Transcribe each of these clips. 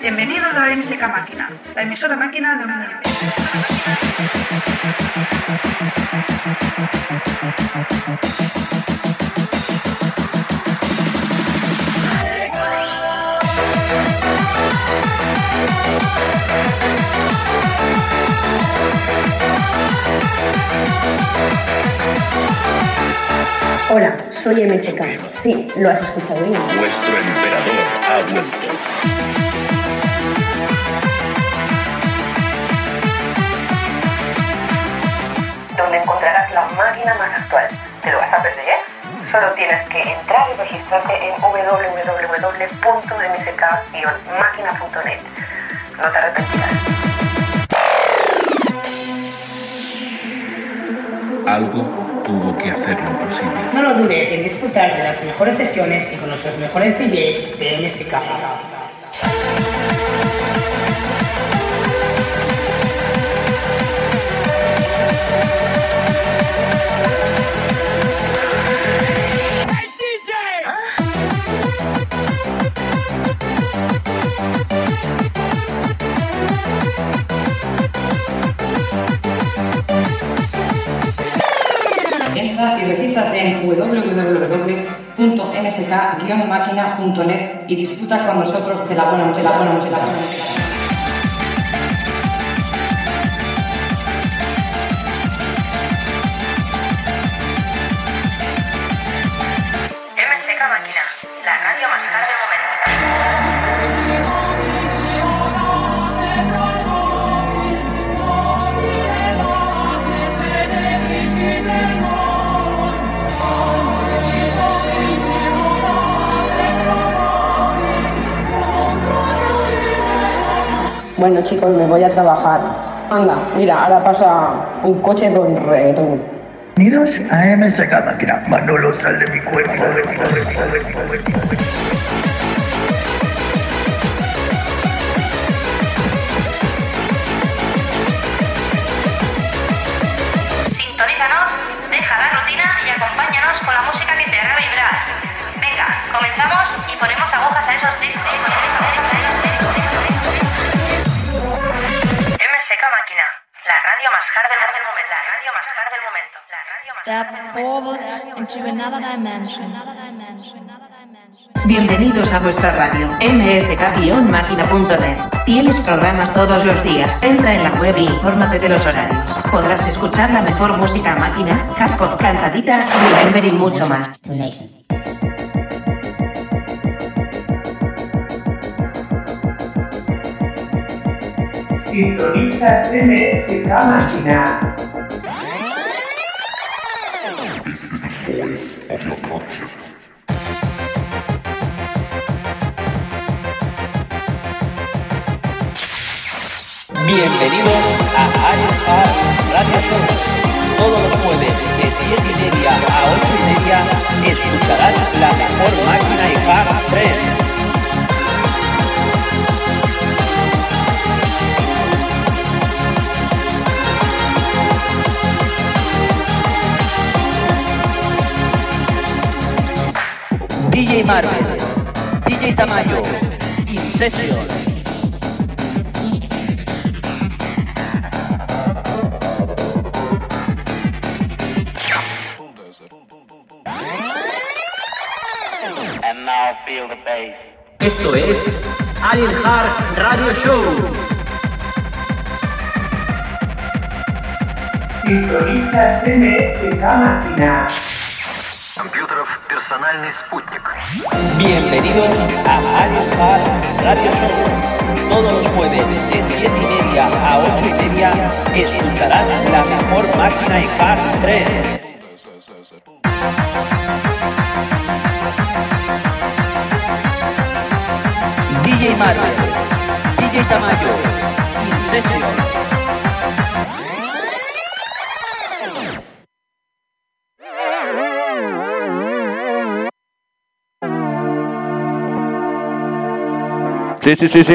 Bienvenido a MSK Máquina, la emisora máquina de un soy MSK. Sí, lo has escuchado bien. Vuestro emperador ha vuelto. donde encontrarás la máquina más actual. ¿Te lo vas a perder? Solo tienes que entrar y registrarte en www.msk-máquina.net. No te arrepentirás. Algo tuvo que. No lo dudes en disfrutar de las mejores sesiones y con nuestros mejores DJ de MSK. www.msk-máquina.net y disfruta con nosotros de la buena música. De la buena música. Bueno chicos, me voy a trabajar. Anda, mira, ahora pasa un coche con reggaetón. Bienvenidos a MSK Máquina. Manolo, sal de mi cuerpo. Step forward into another dimension. Bienvenidos a vuestra radio, msk-máquina.net. Tienes programas todos los días. Entra en la web e infórmate de los horarios. Podrás escuchar la mejor música máquina, hardcore cantaditas, remember y mucho más. Sintonizas MSK Máquina. Bienvenido a Alfa Radio Show. Todos los jueves de 7 y media a 8 y media escucharás la mejor máquina y hard 3. DJ Marvel, DJ Tamayo, Incession. And now feel the bass. Esto es Alien Heart Radio Show. Sintonizas MSK Máquina. Компьютеров персональный спутник. Bienvenidos a Heart Radio Show. Todos los jueves de 7 y media a 8 y media escucharás la mejor máquina y hard 3. DJ Marvel, DJ Tamayo, Incession. Sí, sí, sí, sí.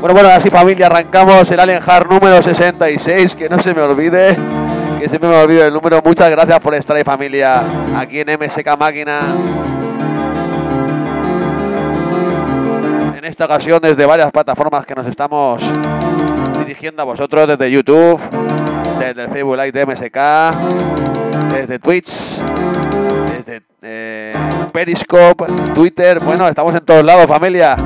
Bueno, bueno, así familia, arrancamos el Alien Hard número 66, que no se me olvide, que siempre me olvido el número. Muchas gracias por estar ahí familia, aquí en MSK Máquina. Esta ocasión desde varias plataformas que nos estamos dirigiendo a vosotros, desde YouTube, desde el Facebook Live de MSK, desde Twitch, desde eh, Periscope, Twitter, bueno, estamos en todos lados familia.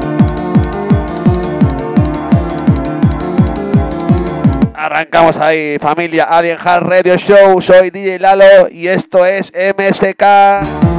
Arrancamos ahí, familia Alien Hard Radio Show. Soy DJ Lalo y esto es MSK.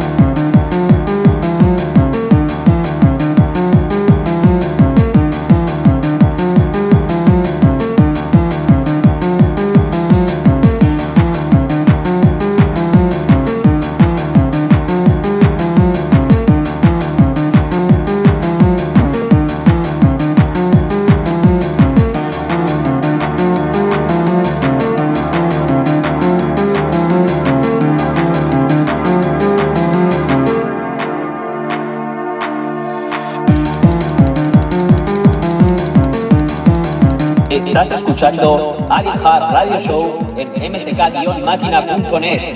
Estás escuchando Alien Hard Radio Show en msk-máquina.net.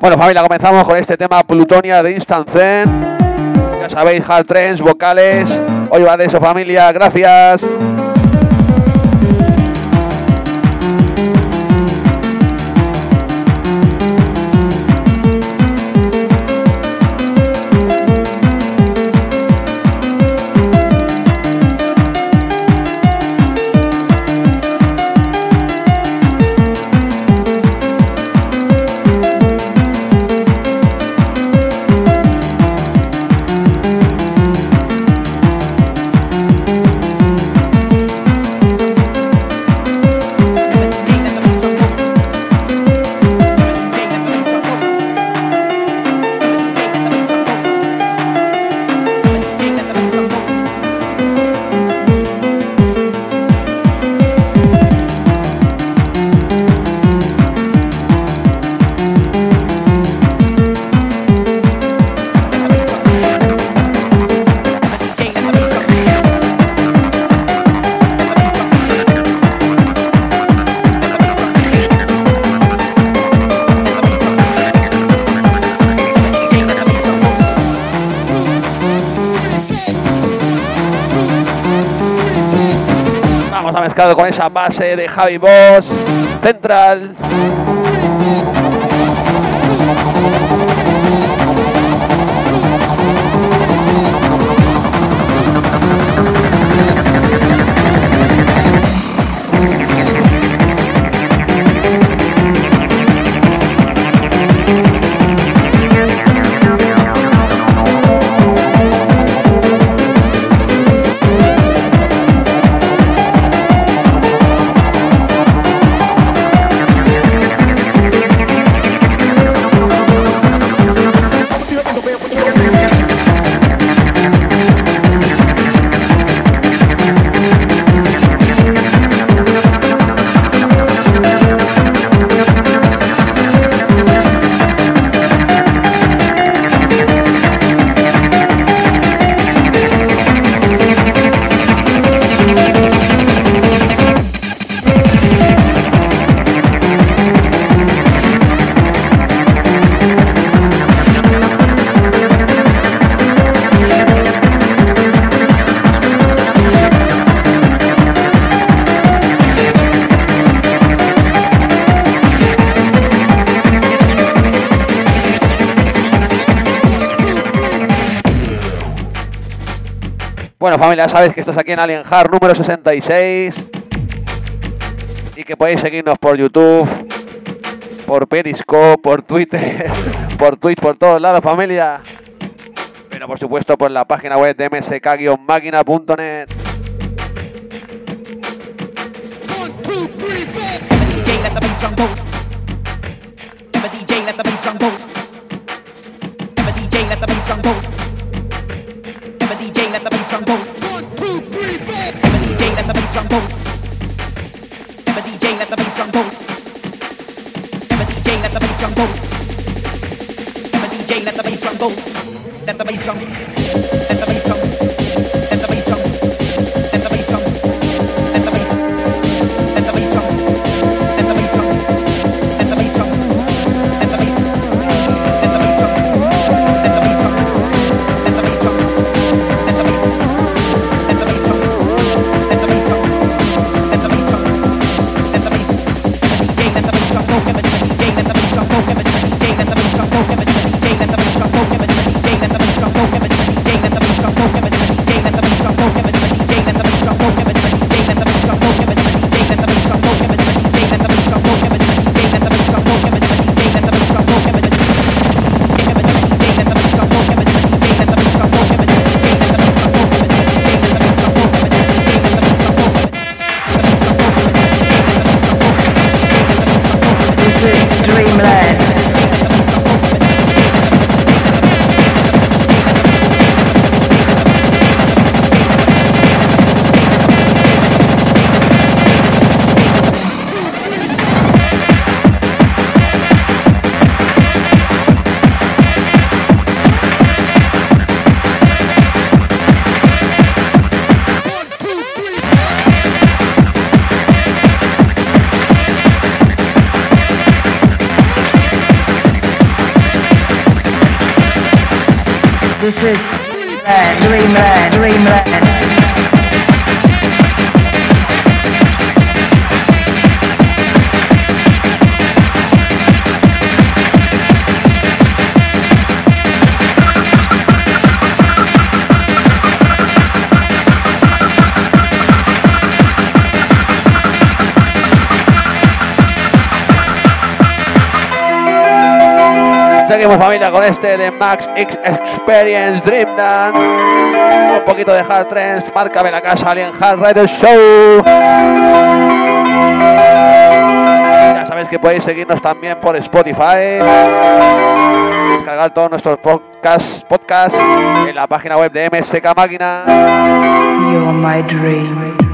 Bueno, familia, comenzamos con este tema Plutonia de Instant Zen. Ya sabéis, hard trends, vocales. Hoy va de eso, familia. Gracias. Con esa base de Javi Boss. Central. Familia, sabéis que estás aquí en Alien Hard número 66 y que podéis seguirnos por YouTube, por Periscope, por Twitter, por Twitch, por todos lados, familia. Pero por supuesto por la página web de msk-máquina.net. let the bass drum go. Ever DJ, let the bass drum go. Ever DJ, let the bass drum go. Ever DJ, let the bass drum go. Let the bass drum. Let the This is Dreamland, dreamland, dreamland. Seguimos familia con este de Max X Experience Dreamland. Un poquito de Hard Trends, márcame la casa Alien Hard Radio Show. Ya sabéis que podéis seguirnos también por Spotify. Descargar todos nuestros podcasts, podcasts en la página web de MSK Máquina. You're my dream.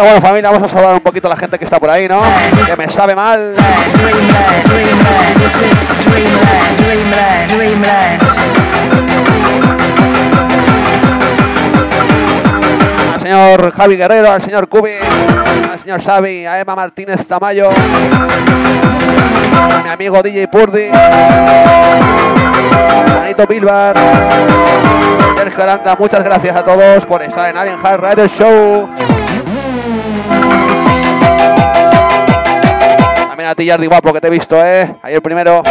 Bueno, bueno, familia, vamos a saludar un poquito a la gente que está por ahí, ¿no? Que me sabe mal. Al señor Javi Guerrero, al señor Cubi, al señor Xavi, a Emma Martínez Tamayo, mi amigo DJ Purdi, a Anito Bilbar, Sergio Aranda, muchas gracias a todos por estar en Alien Hard Radio Show. A ti, Yardi Guapo, que te he visto, ¿eh? Ahí el primero.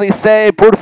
devem ser por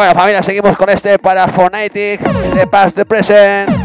Bueno, familia, seguimos con este para Phonetic de Past the Present.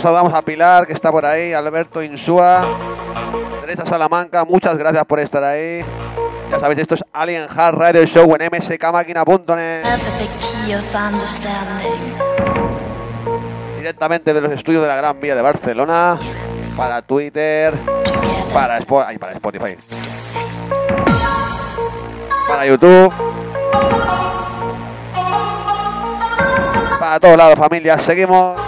Saludamos a Pilar, que está por ahí, Alberto Insúa, Teresa Salamanca, muchas gracias por estar ahí. Ya sabéis, esto es Alien Hard Radio Show en mskmáquina.net. Directamente de los estudios de la Gran Vía de Barcelona, para Twitter, para, para Spotify, para YouTube, para todos lados, familia. Seguimos.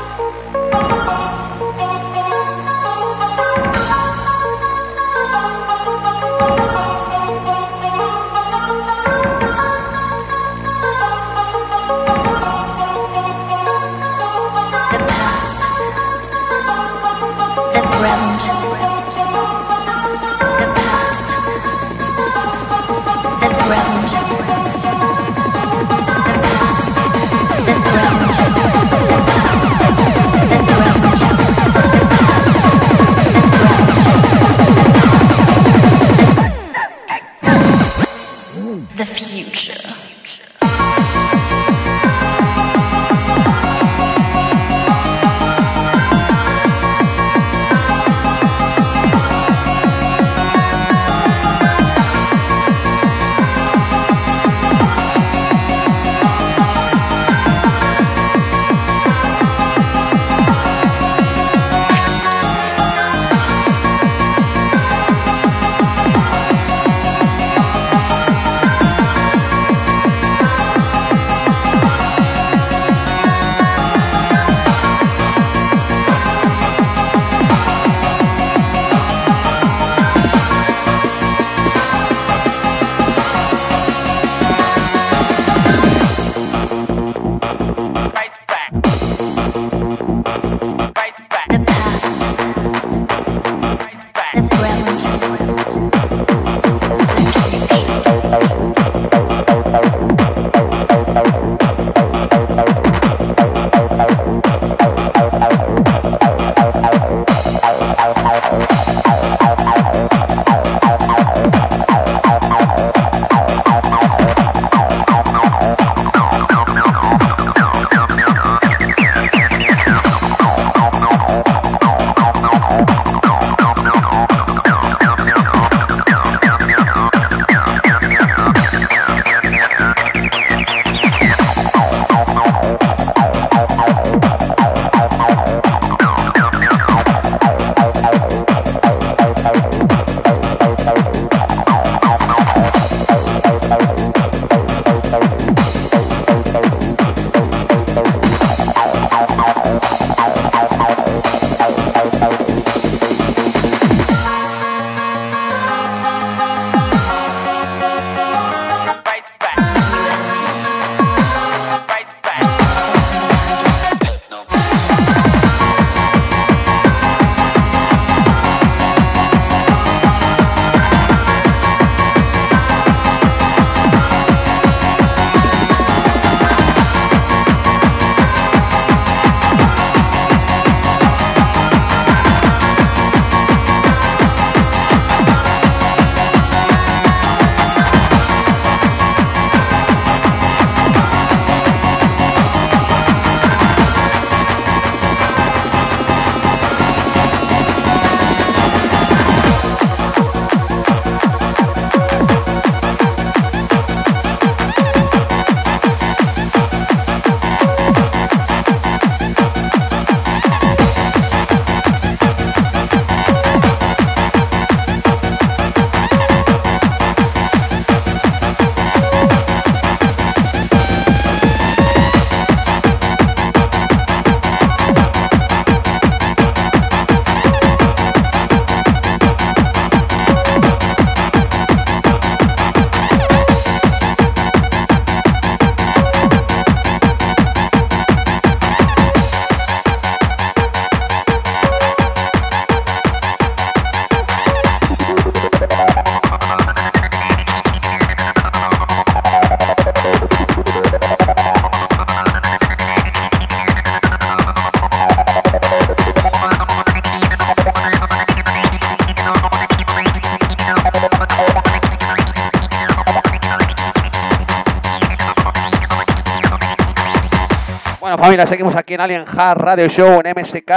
Familia, seguimos aquí en Alien Hard Radio Show en MSK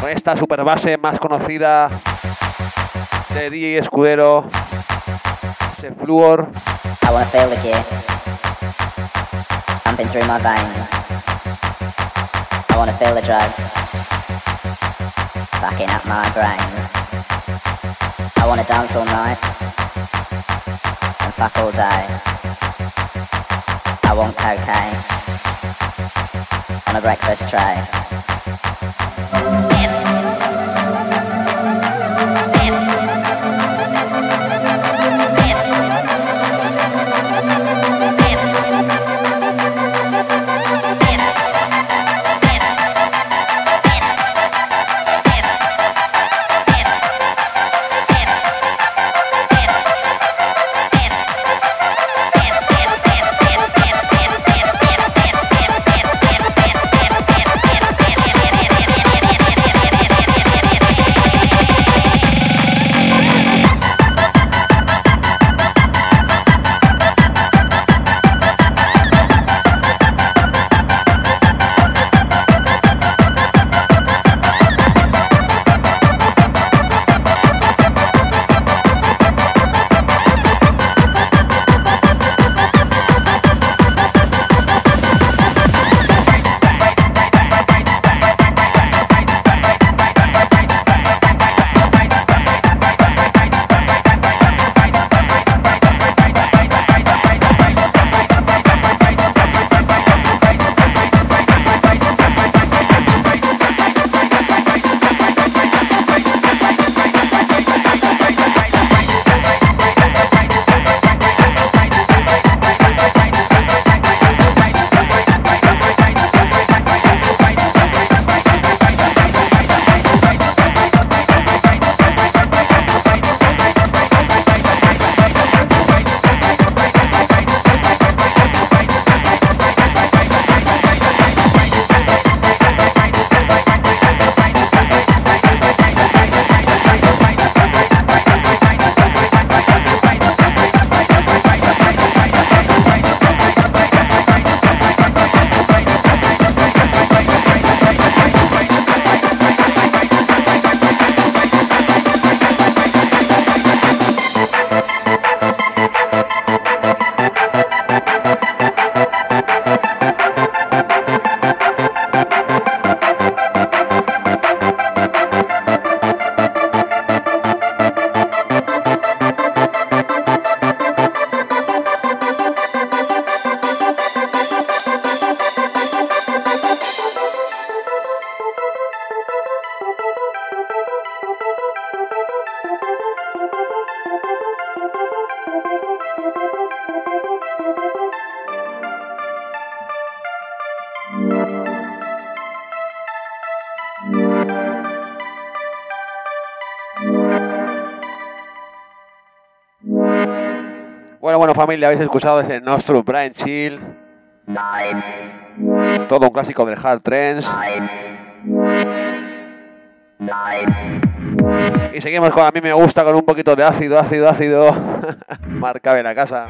con esta super base más conocida de DJ Escudero, ese Fluor. I wanna feel the gear pumping through my veins. I wanna feel the drug backing up my brains. I wanna dance all night and fuck all day. I want cocaine on a breakfast tray. Familia, habéis escuchado ese nuestro Brian Chill. Todo un clásico del Hard Trends. Y seguimos con A mí me gusta con un poquito de ácido, ácido, ácido. Marca de la casa.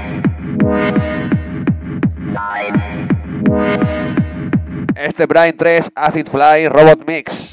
Este Brian 3 Acid Fly Robot Mix.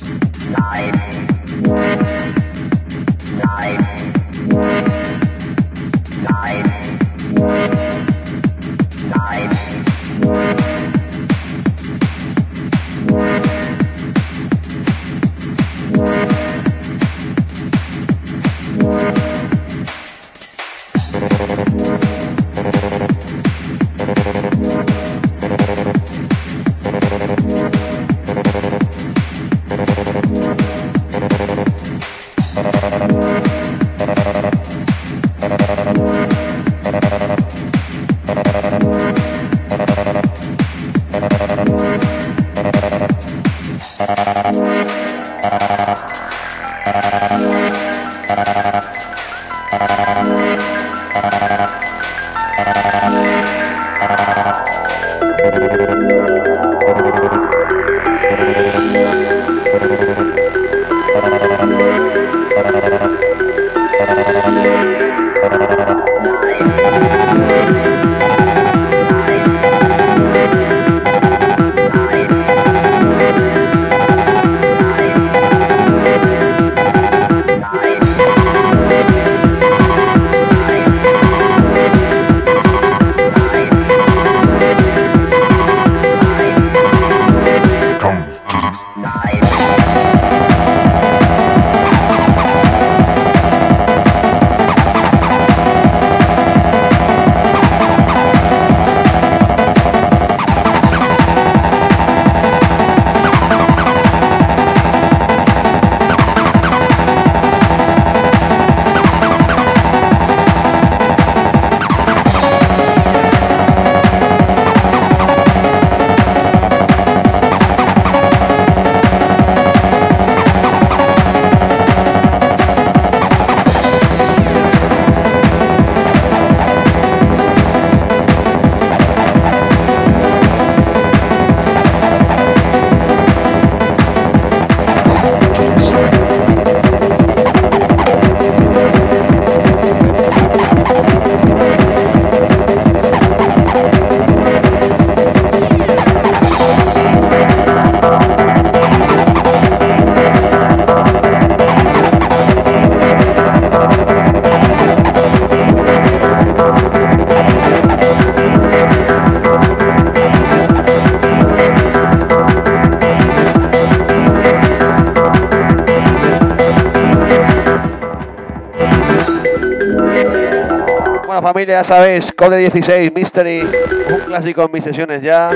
Familia, ya sabéis, Code 16, Mystery, un clásico en mis sesiones ya.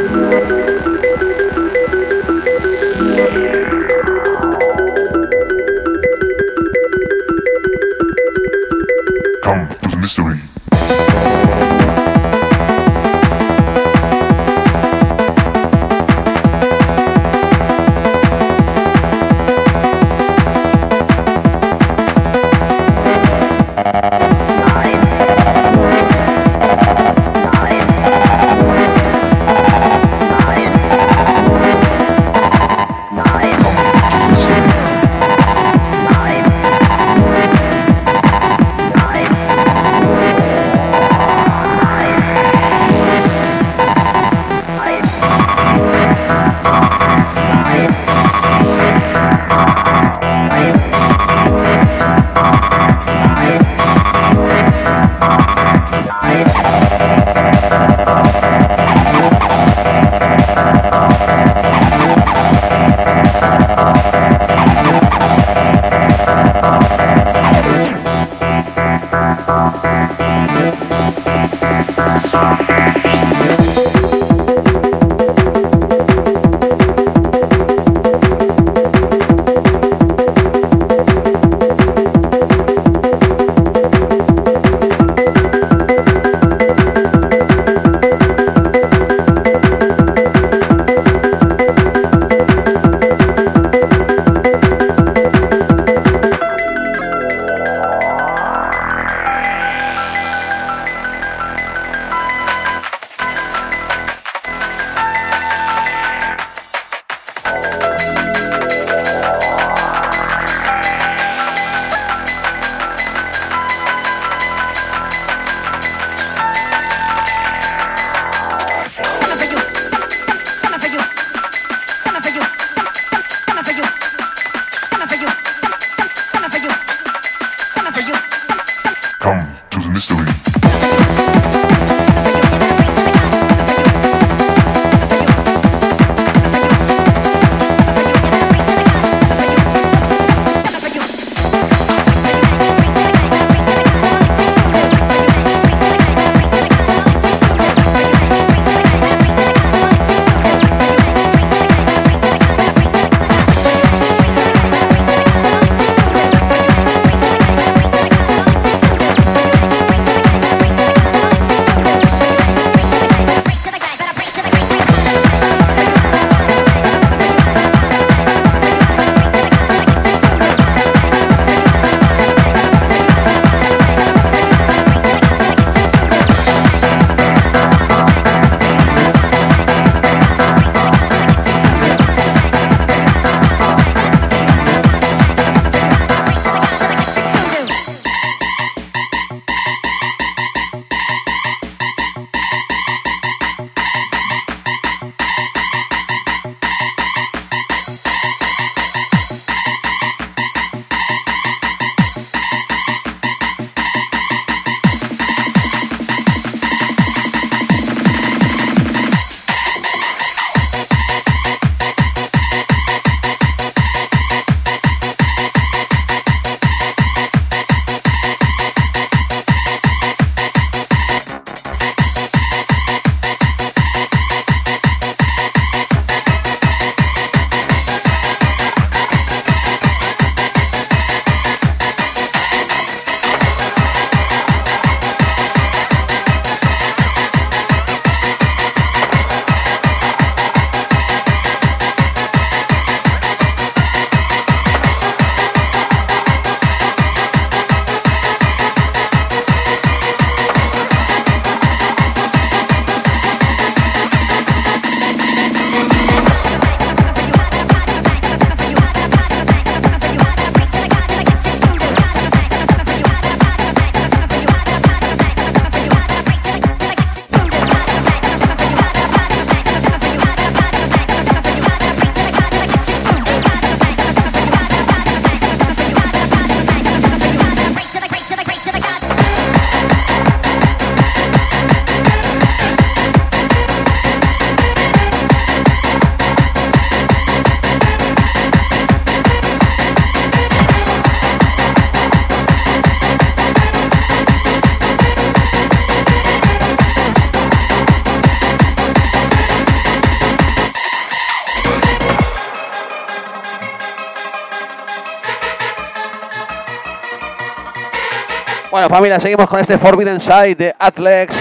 Familia, seguimos con este Forbidden Side de Atlex.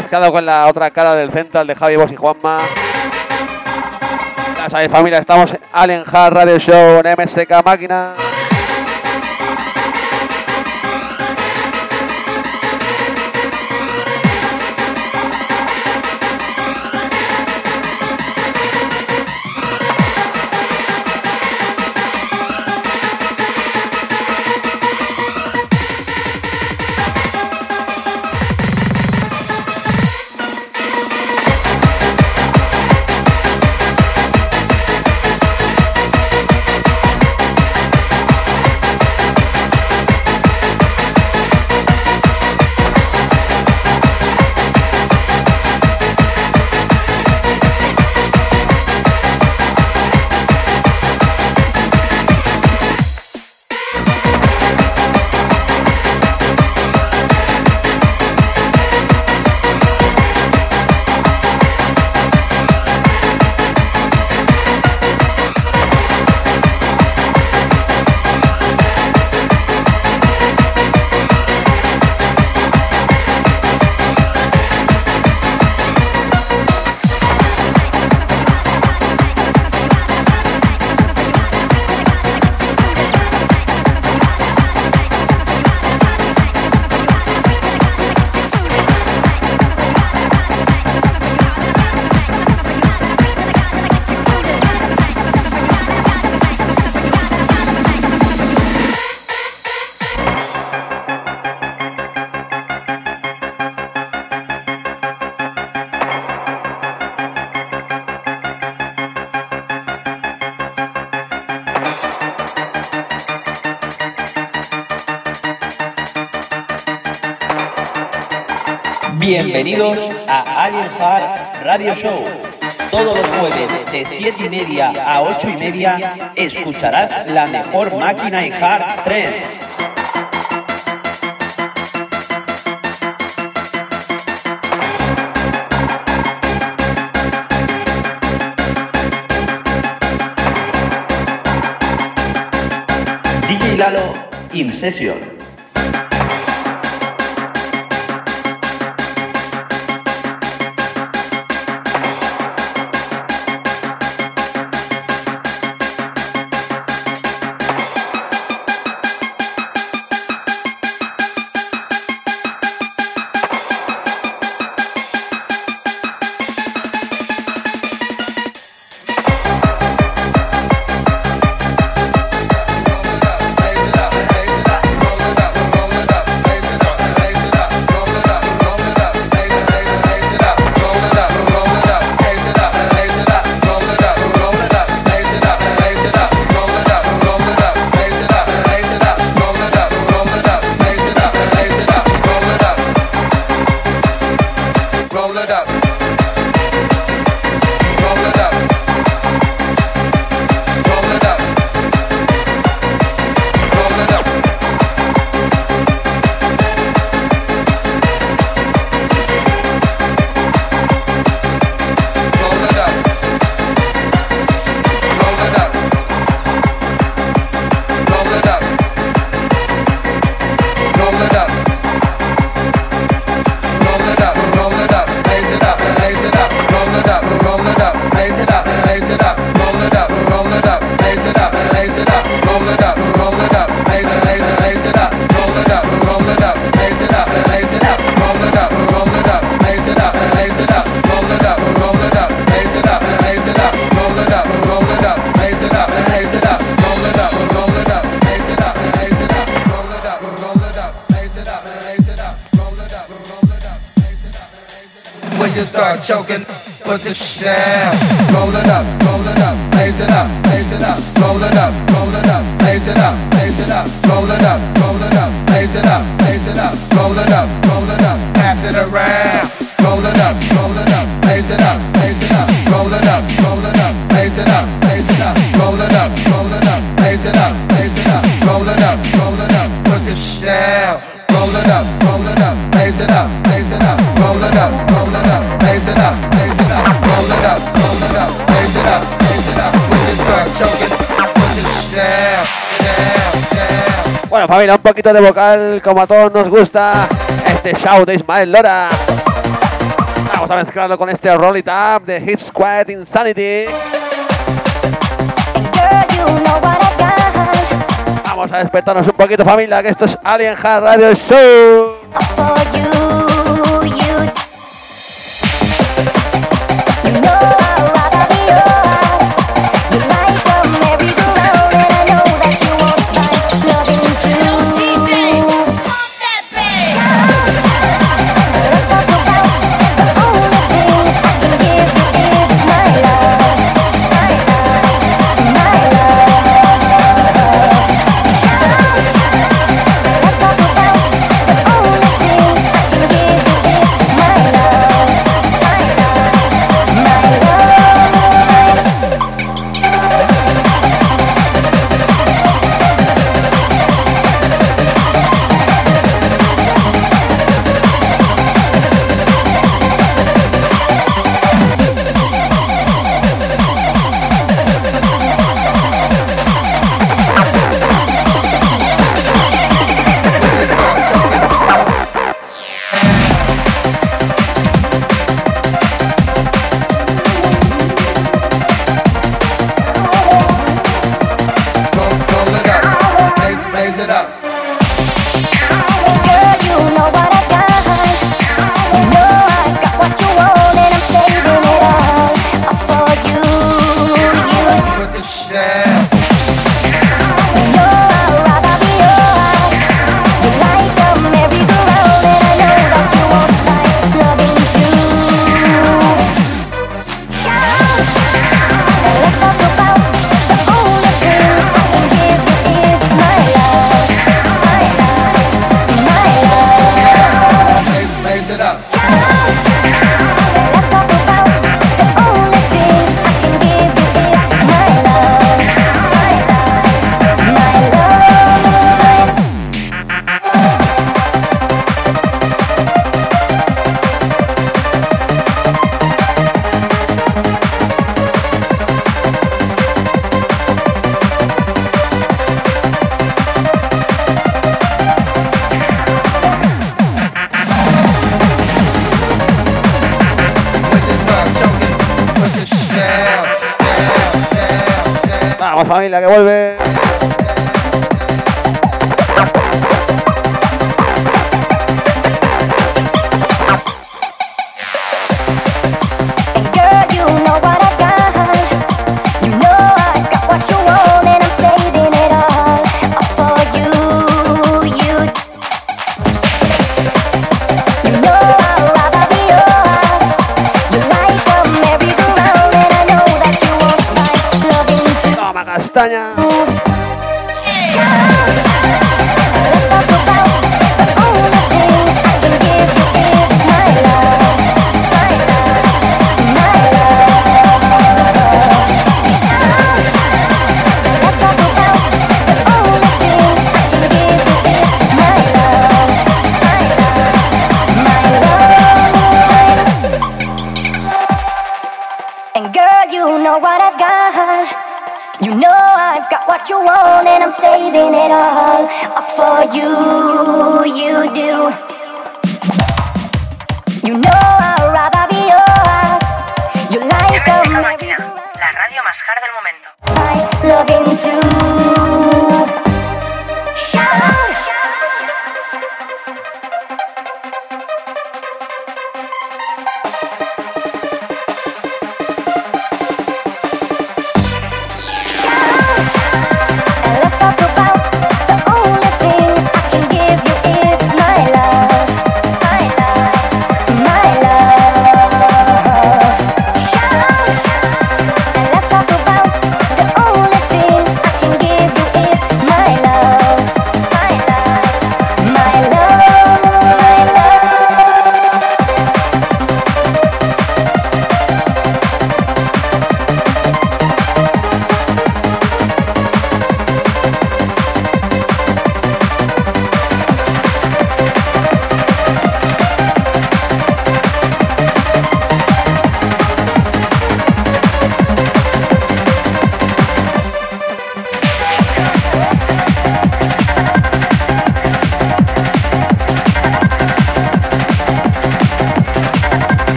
Mezclado con la otra cara del Central de Javi Boss y Juanma. Ya sabéis, familia, estamos en Allen Hard Radio Show en MSK Máquina. Bienvenidos a Alien Heart Radio Show. Todos los jueves de 7 y media a 8 y media escucharás la mejor máquina en hard trance. DJ Lalo In Session. Choking, put the shit. Roll it up, roll it up, blaze it up, blaze it up, roll it up, roll it up, blaze it up, blaze it up, roll it up, roll it up, blaze it up, blaze it up, roll it up, roll it up, pass it around. Roll it up, roll it up, blaze it up, blaze it up, roll it up, roll it up, blaze it up, roll it up, roll it up, Bueno, familia, un poquito de vocal, como a todos nos gusta, este show de Ismael Lora. Vamos a mezclarlo con este Roll It Up de His Quiet Insanity. Vamos a despertarnos un poquito, familia, que esto es Alien Hard Radio Show.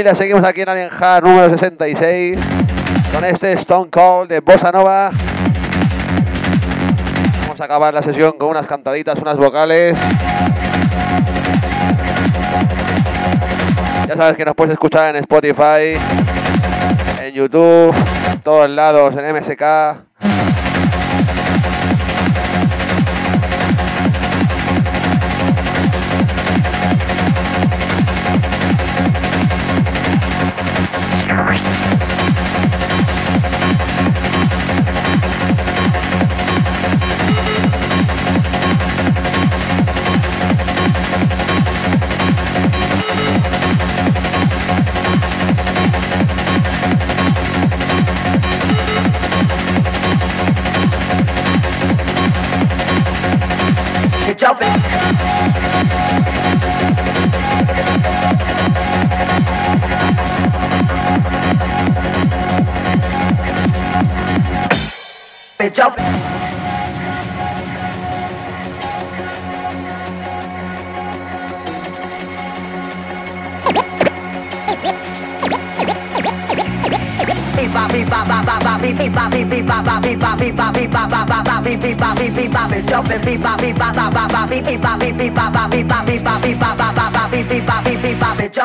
Seguimos aquí en Alien número 66 con este Stone Cold de Bossa Nova. Vamos a acabar la sesión con unas cantaditas, unas vocales. Ya sabes que nos puedes escuchar en Spotify, en YouTube, en todos lados, en MSK.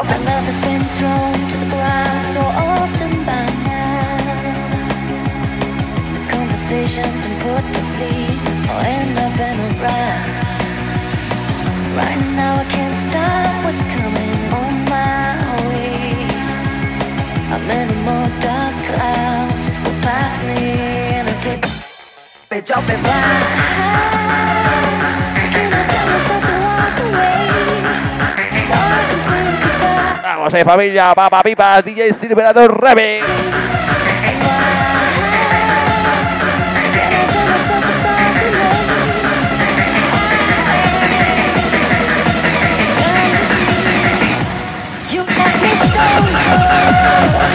I love has been thrown to the ground so often Conversations been put to sleep or end up in a round. Right now I can't stop what's coming on my way. How many more dark clouds will pass me in a dip? Be jumping Can I tell myself to walk away? So I can think about Vamos ahí familia, papa pipas, DJ Silverador Remix. Cold.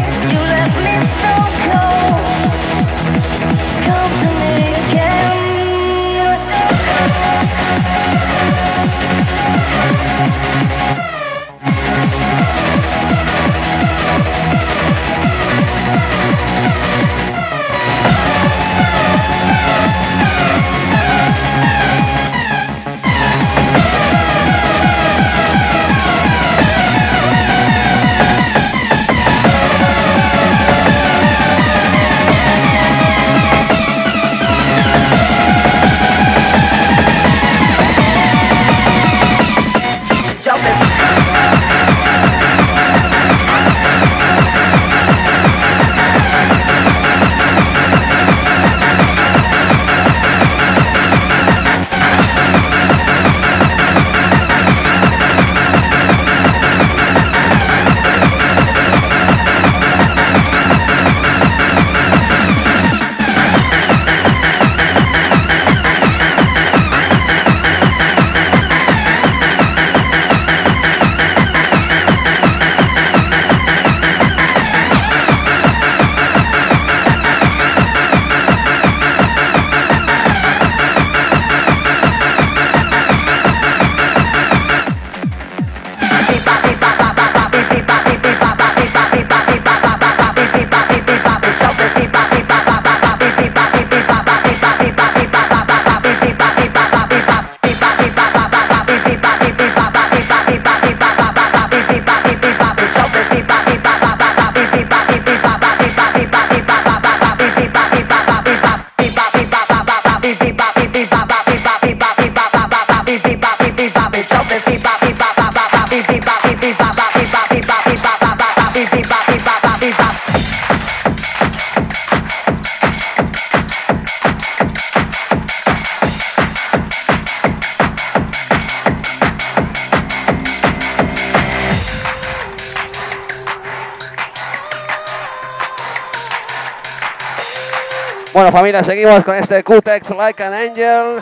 Familia, seguimos con este Q-Tex Like an Angel.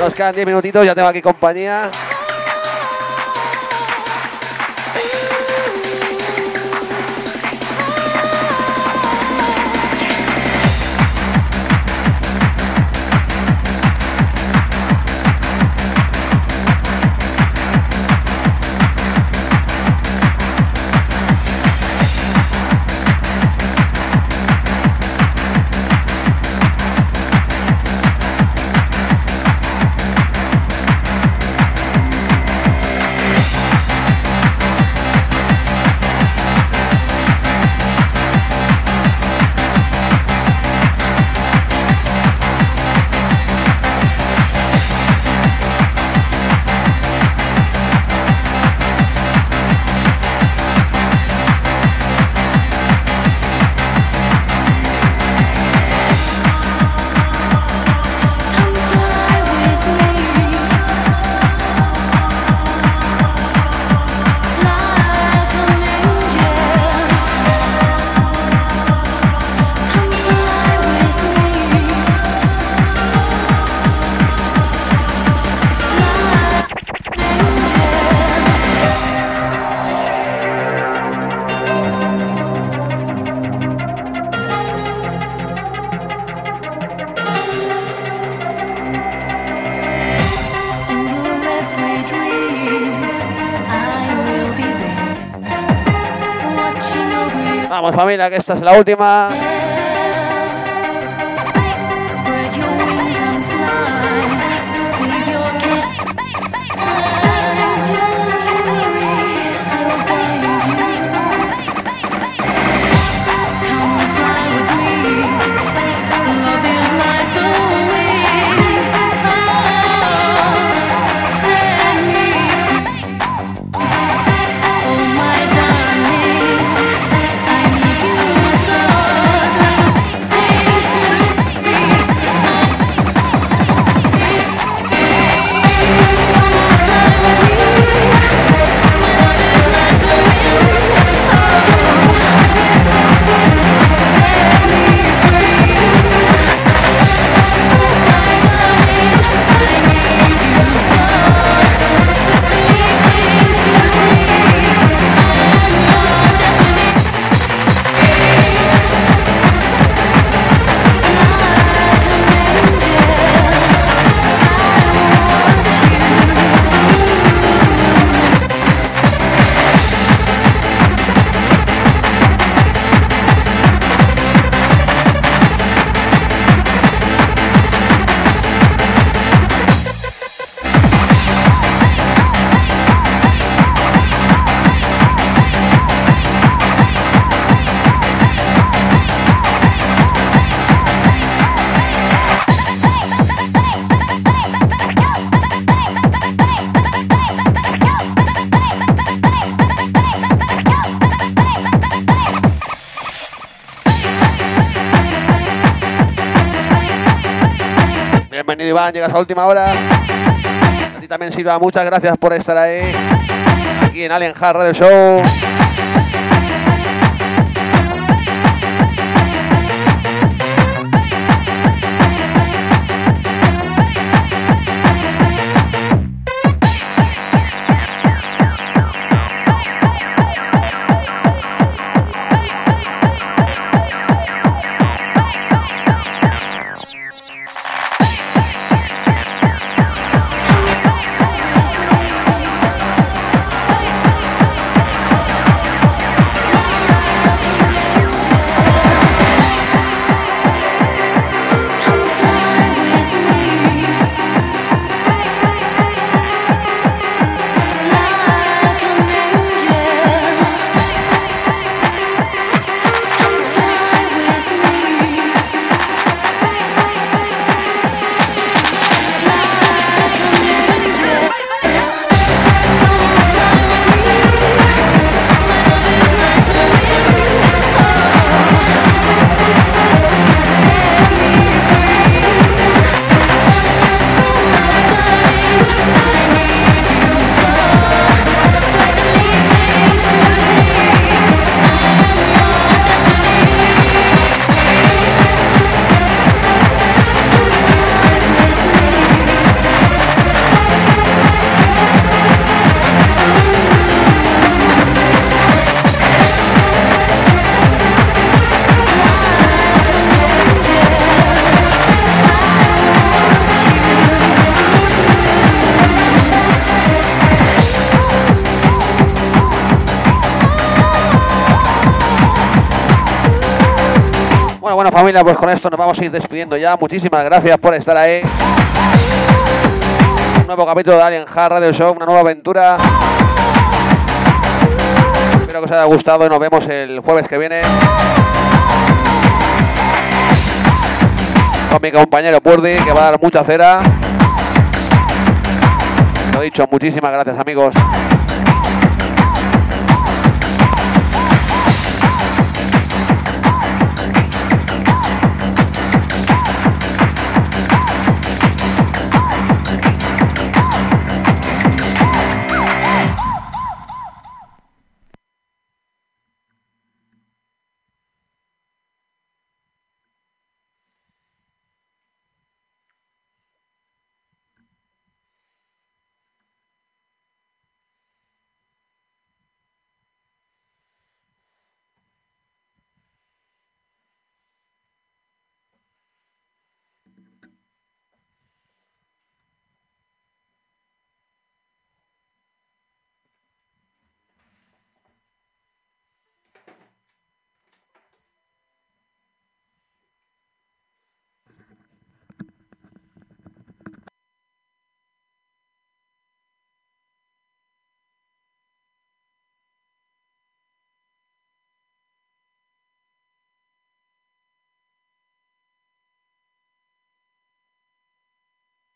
Nos quedan 10 minutitos, ya tengo aquí compañía. Familia, que esta es la última. Iván, llegas a última hora. A ti también Silva, muchas gracias por estar ahí. Aquí en Alien Hard Radio Show. Bueno familia, pues con esto nos vamos a ir despidiendo ya. Muchísimas gracias por estar ahí. Un nuevo capítulo de Alien Hard Radio Show, una nueva aventura. Espero que os haya gustado y nos vemos el jueves que viene. Con mi compañero Purdy, que va a dar mucha cera. Lo dicho, muchísimas gracias amigos.